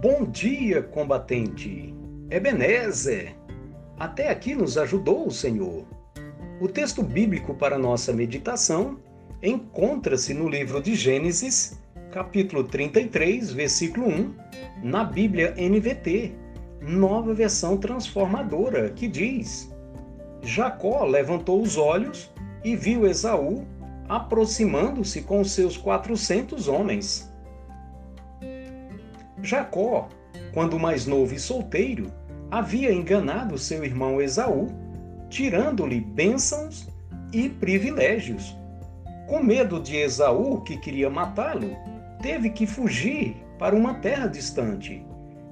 Bom dia, combatente. Ebenezer. Até aqui nos ajudou o Senhor. O texto bíblico para nossa meditação encontra-se no livro de Gênesis, capítulo 33, versículo 1, na Bíblia NVT, nova versão transformadora, que diz: Jacó levantou os olhos e viu Esaú aproximando-se com seus quatrocentos homens. Jacó, quando mais novo e solteiro, havia enganado seu irmão Esaú, tirando-lhe bênçãos e privilégios. Com medo de Esaú, que queria matá-lo, teve que fugir para uma terra distante.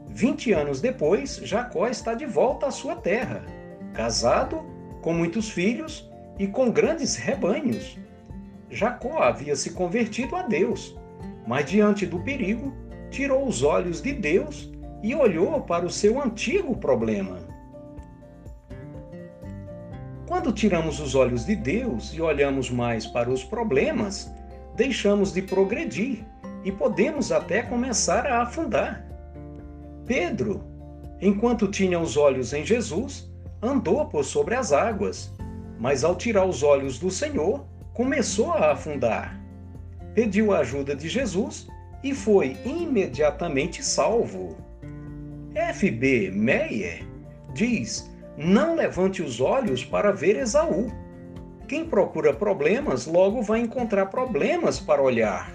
Vinte anos depois, Jacó está de volta à sua terra, casado, com muitos filhos e com grandes rebanhos. Jacó havia se convertido a Deus, mas diante do perigo, tirou os olhos de Deus e olhou para o seu antigo problema. Quando tiramos os olhos de Deus e olhamos mais para os problemas, deixamos de progredir e podemos até começar a afundar. Pedro, enquanto tinha os olhos em Jesus, andou por sobre as águas, mas ao tirar os olhos do Senhor, começou a afundar. Pediu a ajuda de Jesus e foi imediatamente salvo. F.B. Meyer diz: Não levante os olhos para ver Esaú. Quem procura problemas logo vai encontrar problemas para olhar.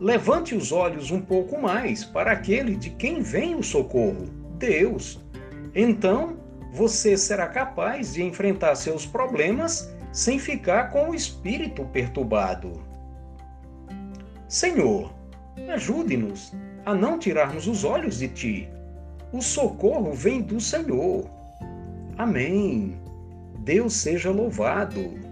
Levante os olhos um pouco mais para aquele de quem vem o socorro, Deus. Então, você será capaz de enfrentar seus problemas sem ficar com o espírito perturbado. Senhor, Ajude-nos a não tirarmos os olhos de ti. O socorro vem do Senhor. Amém. Deus seja louvado.